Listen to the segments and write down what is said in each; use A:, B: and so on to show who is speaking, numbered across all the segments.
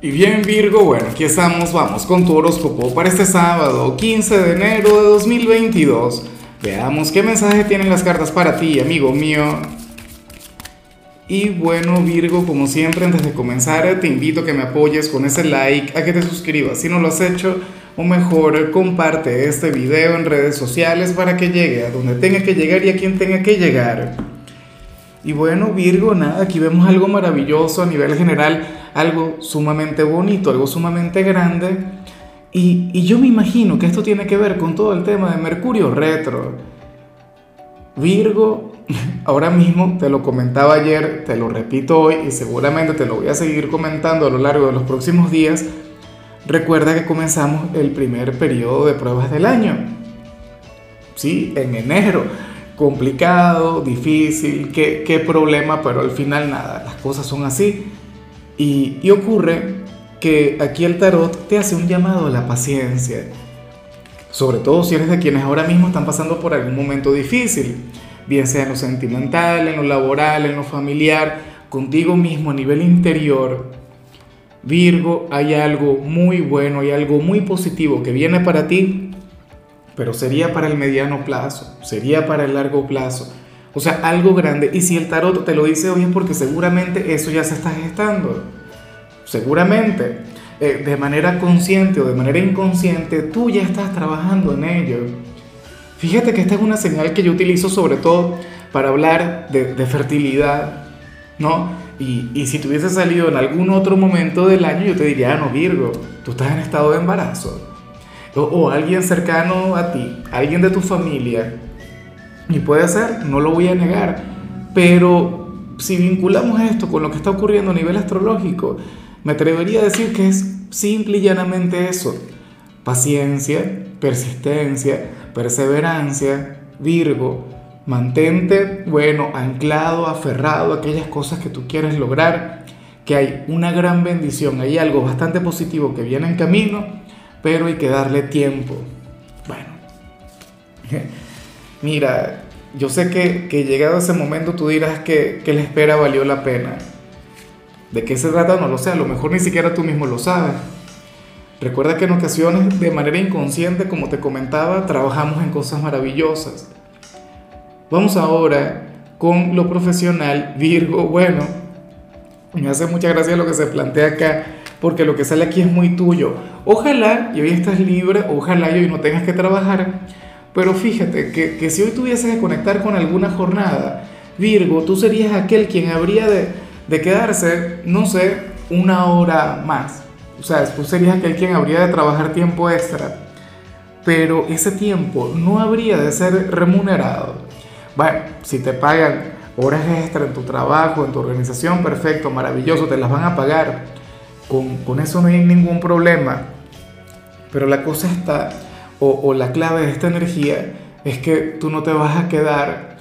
A: Y bien Virgo, bueno, aquí estamos, vamos con tu horóscopo para este sábado, 15 de enero de 2022. Veamos qué mensaje tienen las cartas para ti, amigo mío. Y bueno Virgo, como siempre, antes de comenzar, te invito a que me apoyes con ese like, a que te suscribas si no lo has hecho, o mejor, comparte este video en redes sociales para que llegue a donde tenga que llegar y a quien tenga que llegar. Y bueno, Virgo, nada, aquí vemos algo maravilloso a nivel general, algo sumamente bonito, algo sumamente grande. Y, y, yo me imagino que esto tiene que ver con todo el tema de Mercurio retro. Virgo, ahora mismo te lo comentaba ayer, te lo repito hoy y seguramente te lo voy a seguir comentando a lo largo de los próximos días. Recuerda que comenzamos el primer periodo de pruebas del año. Sí, en enero complicado, difícil, qué, qué, problema, pero al final nada, las cosas son así. Y, ocurre que aquí el tarot te hace un llamado a la paciencia, sobre todo si eres de quienes ahora mismo están pasando por algún momento difícil, bien sea en lo sentimental, en lo laboral, en lo familiar, contigo mismo a nivel interior. Virgo, hay algo muy bueno, hay algo muy positivo que viene para ti pero sería para el mediano plazo, sería para el largo plazo. O sea, algo grande. Y si el tarot te lo dice hoy es porque seguramente eso ya se está gestando. Seguramente, eh, de manera consciente o de manera inconsciente, tú ya estás trabajando en ello. Fíjate que esta es una señal que yo utilizo sobre todo para hablar de, fertilidad, ¿no? Y, si tuviese salido en algún otro momento del año, yo te diría, ah, no, Virgo, tú estás en estado de embarazo o, alguien cercano a ti, alguien de tu familia, y puede ser, no lo voy a negar, pero si vinculamos esto con lo que está ocurriendo a nivel astrológico, me atrevería a decir que es simple y llanamente eso, paciencia, persistencia, perseverancia, Virgo, mantente, bueno, anclado, aferrado a aquellas cosas que tú quieres lograr, que hay una gran bendición, hay algo bastante positivo que viene en camino pero hay que darle tiempo. Bueno, mira, yo sé que, que llegado ese momento tú dirás que, que la espera valió la pena. ¿De qué se trata? No lo sé, a lo mejor ni siquiera tú mismo lo sabes. Recuerda que en ocasiones, de manera inconsciente, como te comentaba, trabajamos en cosas maravillosas. Vamos ahora con lo profesional, Virgo. Bueno, me hace mucha gracia lo que se plantea acá porque lo que sale aquí es muy tuyo. Ojalá y hoy estás libre, ojalá y hoy no tengas que trabajar, pero fíjate que, que si hoy tuvieses que conectar con alguna jornada, Virgo, tú serías aquel quien habría de, de quedarse, no sé, una hora más. O sea, tú serías aquel quien habría de trabajar tiempo extra, pero ese tiempo no habría de ser remunerado. Bueno, si te pagan horas extra en tu trabajo, en tu organización, perfecto, maravilloso, te las van a pagar con, eso no hay ningún problema. Pero la cosa está, o, o la clave de esta energía, es que tú no te vas a quedar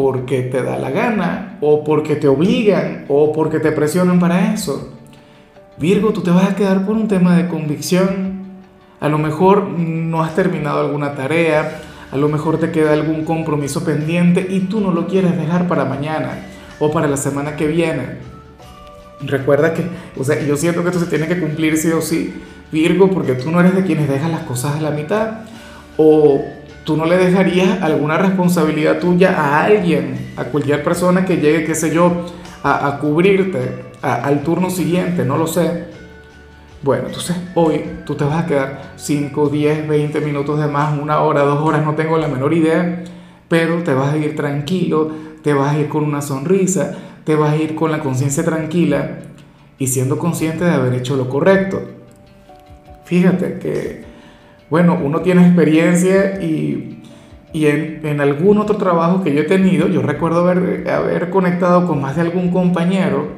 A: porque te da la gana, o porque te obligan, o porque te presionan para eso. Virgo, tú te vas a quedar por un tema de convicción. A lo mejor no has terminado alguna tarea, a lo mejor te queda algún compromiso pendiente y tú no lo quieres dejar para mañana o para la semana que viene. Recuerda que, o sea, yo siento que esto se tiene que cumplir sí o sí, Virgo, porque tú no eres de quienes dejan las cosas a la mitad, o tú no le dejarías alguna responsabilidad tuya a alguien, a cualquier persona que llegue, qué sé yo, a, cubrirte al turno siguiente, no lo sé. Bueno, entonces hoy tú te vas a quedar 5, 10, 20 minutos de más, una hora, dos horas, no tengo la menor idea, pero te vas a ir tranquilo, te vas a ir con una sonrisa, te vas a ir con la conciencia tranquila y siendo consciente de haber hecho lo correcto. Fíjate que, bueno, uno tiene experiencia y, y en, en, algún otro trabajo que yo he tenido, yo recuerdo haber, haber conectado con más de algún compañero,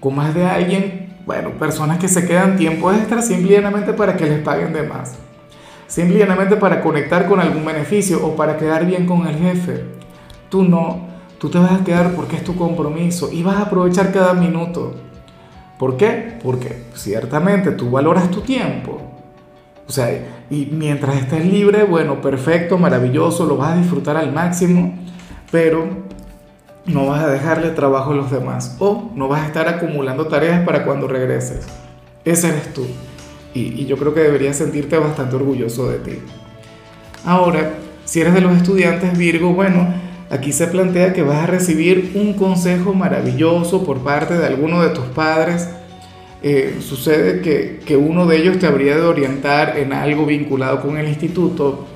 A: con más de alguien, bueno, personas que se quedan tiempo extra simplemente para que les paguen de más. Simplemente para conectar con algún beneficio o para quedar bien con el jefe. Tú no, Tú te vas a quedar porque es tu compromiso y vas a aprovechar cada minuto. ¿Por qué? Porque ciertamente tú valoras tu tiempo. O sea, y mientras estés libre, bueno, perfecto, maravilloso, lo vas a disfrutar al máximo, pero no vas a dejarle trabajo a los demás o no vas a estar acumulando tareas para cuando regreses. ese eres tú. Y, y yo creo que deberías sentirte bastante orgulloso de ti. Ahora, si eres de los estudiantes Virgo, bueno, aquí se plantea que vas a recibir un consejo maravilloso por parte de alguno de tus padres. Eh, sucede que, uno de ellos te habría de orientar en algo vinculado con el instituto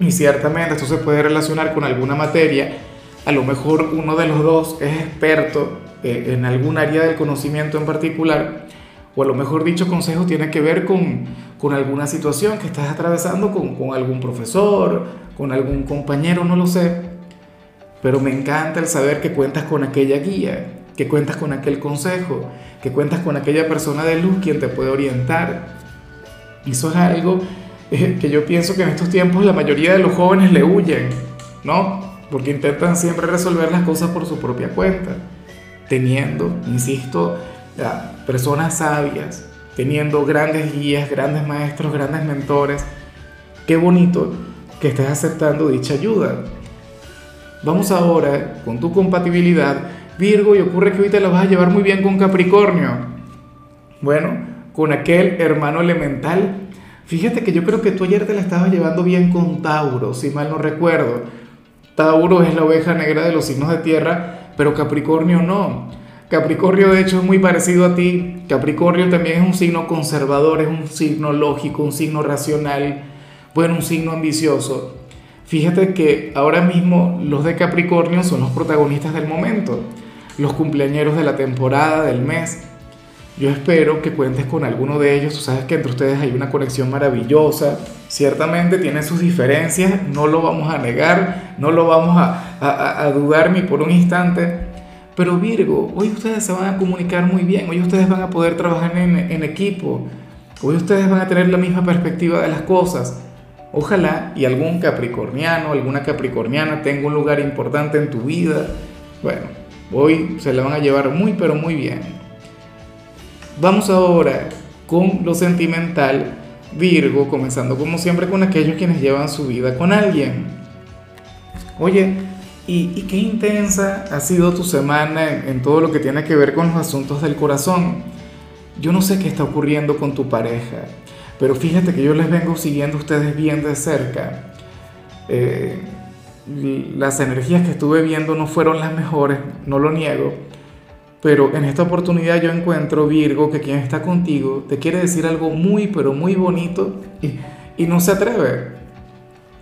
A: y ciertamente esto se puede relacionar con alguna materia. A lo mejor uno de los dos es experto eh, en algún área del conocimiento en particular o a lo mejor dicho consejo tiene que ver con, con alguna situación que estás atravesando con, con algún profesor, con algún compañero, no lo sé. Pero me encanta el saber que cuentas con aquella guía, que cuentas con aquel consejo, que cuentas con aquella persona de luz quien te puede orientar. Eso es algo eh, que yo pienso que en estos tiempos la mayoría de los jóvenes le huyen, ¿no? Porque intentan siempre resolver las cosas por su propia cuenta, teniendo, insisto, personas sabias, teniendo grandes guías, grandes maestros, grandes mentores. Qué bonito que estés aceptando dicha ayuda. Vamos ahora con tu compatibilidad, Virgo, y ocurre que hoy te la vas a llevar muy bien con Capricornio. Bueno, con aquel hermano elemental. Fíjate que yo creo que tú ayer te la estabas llevando bien con Tauro, si mal no recuerdo. Tauro es la oveja negra de los signos de tierra, pero Capricornio no. Capricornio de hecho es muy parecido a ti. Capricornio también es un signo conservador, es un signo lógico, un signo racional, bueno, un signo ambicioso. Fíjate que ahora mismo los de Capricornio son los protagonistas del momento, los cumpleañeros de la temporada, del mes. Yo espero que cuentes con alguno de ellos. Tú sabes que entre ustedes hay una conexión maravillosa. Ciertamente tiene sus diferencias, no lo vamos a negar, no lo vamos a, a dudar ni por un instante pero Virgo, hoy ustedes se van a comunicar muy bien, hoy ustedes van a poder trabajar en, equipo, hoy ustedes van a tener la misma perspectiva de las cosas. Ojalá y algún capricorniano, alguna capricorniana tenga un lugar importante en tu vida. Bueno, hoy se la van a llevar muy pero muy bien. Vamos ahora con lo sentimental, Virgo, comenzando como siempre con aquellos quienes llevan su vida con alguien. Oye, ¿Y, qué intensa ha sido tu semana en, todo lo que tiene que ver con los asuntos del corazón? Yo no sé qué está ocurriendo con tu pareja, pero fíjate que yo les vengo siguiendo a ustedes bien de cerca. Eh, las energías que estuve viendo no fueron las mejores, no lo niego, pero en esta oportunidad yo encuentro Virgo que quien está contigo te quiere decir algo muy, pero muy bonito y, y no se atreve.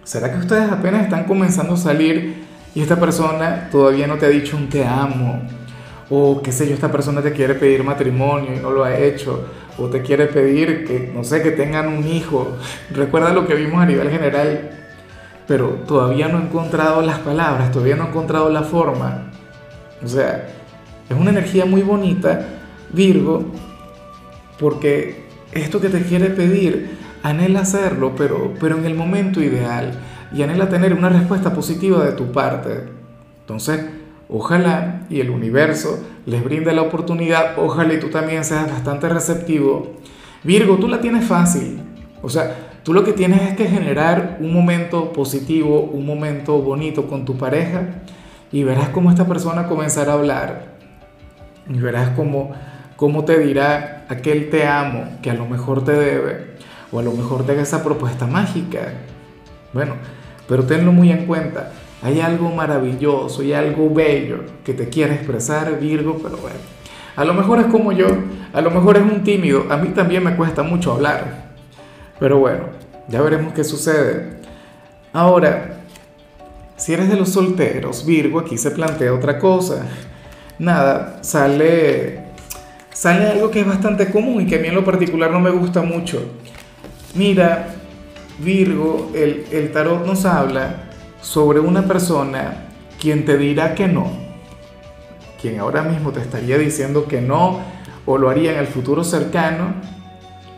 A: ¿Será que ustedes apenas están comenzando a salir? y esta persona todavía no te ha dicho un te amo, o qué sé yo, esta persona te quiere pedir matrimonio y no lo ha hecho, o te quiere pedir que, no sé, que tengan un hijo. Recuerda lo que vimos a nivel general, pero todavía no he encontrado las palabras, todavía no he encontrado la forma. O sea, es una energía muy bonita, Virgo, porque esto que te quiere pedir, anhela hacerlo, pero, pero en el momento ideal y anhela tener una respuesta positiva de tu parte. Entonces, ojalá y el universo les brinde la oportunidad, ojalá y tú también seas bastante receptivo. Virgo, tú la tienes fácil. O sea, tú lo que tienes es que generar un momento positivo, un momento bonito con tu pareja y verás cómo esta persona comenzará a hablar. Y verás cómo, cómo te dirá aquel te amo que a lo mejor te debe o a lo mejor te haga esa propuesta mágica. Bueno, pero tenlo muy en cuenta. Hay algo maravilloso y algo bello que te quiere expresar Virgo, pero bueno. A lo mejor es como yo, a lo mejor es un tímido, a mí también me cuesta mucho hablar. Pero bueno, ya veremos qué sucede. Ahora, si eres de los solteros, Virgo, aquí se plantea otra cosa. Nada, sale sale algo que es bastante común y que a mí en lo particular no me gusta mucho. Mira, Virgo, el, tarot nos habla sobre una persona quien te dirá que no, quien ahora mismo te estaría diciendo que no o lo haría en el futuro cercano,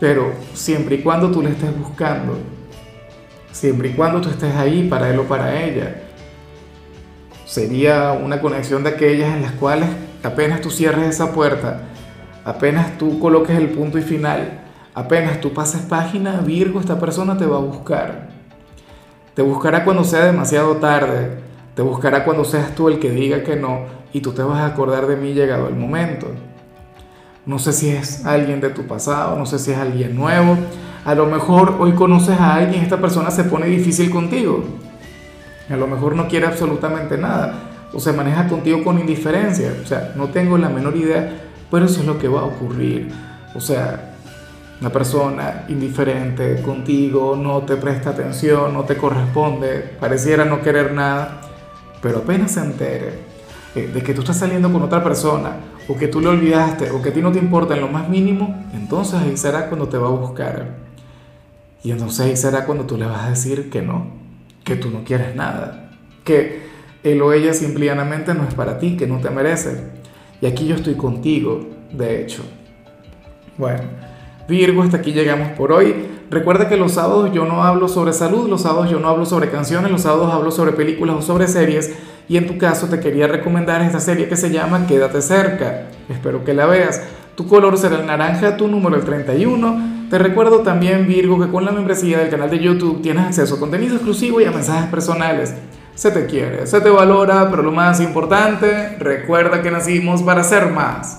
A: pero siempre y cuando tú le estés buscando, siempre y cuando tú estés ahí para él o para ella. Sería una conexión de aquellas en las cuales apenas tú cierres esa puerta, apenas tú coloques el punto y final, Apenas tú pases página, Virgo, esta persona te va a buscar. Te buscará cuando sea demasiado tarde. Te buscará cuando seas tú el que diga que no y tú te vas a acordar de mí llegado el momento. No sé si es alguien de tu pasado, no sé si es alguien nuevo. A lo mejor hoy conoces a alguien y esta persona se pone difícil contigo. A lo mejor no quiere absolutamente nada o se maneja contigo con indiferencia. O sea, no tengo la menor idea, pero eso es lo que va a ocurrir. O sea, una persona indiferente contigo, no te presta atención, no te corresponde, pareciera no querer nada, pero apenas se entere eh, de que tú estás saliendo con otra persona, o que tú le olvidaste, o que a ti no te importa en lo más mínimo, entonces ahí será cuando te va a buscar. Y entonces ahí será cuando tú le vas a decir que no, que tú no quieres nada, que él o ella simplemente no es para ti, que no te merece. Y aquí yo estoy contigo, de hecho. Bueno. Virgo, hasta aquí llegamos por hoy. Recuerda que los sábados yo no hablo sobre salud, los sábados yo no hablo sobre canciones, los sábados hablo sobre películas o sobre series. Y en tu caso te quería recomendar esta serie que se llama Quédate cerca. Espero que la veas. Tu color será el naranja, tu número el 31. Te recuerdo también, Virgo, que con la membresía del canal de YouTube tienes acceso a contenido exclusivo y a mensajes personales. Se te quiere, se te valora, pero lo más importante, recuerda que nacimos para ser más.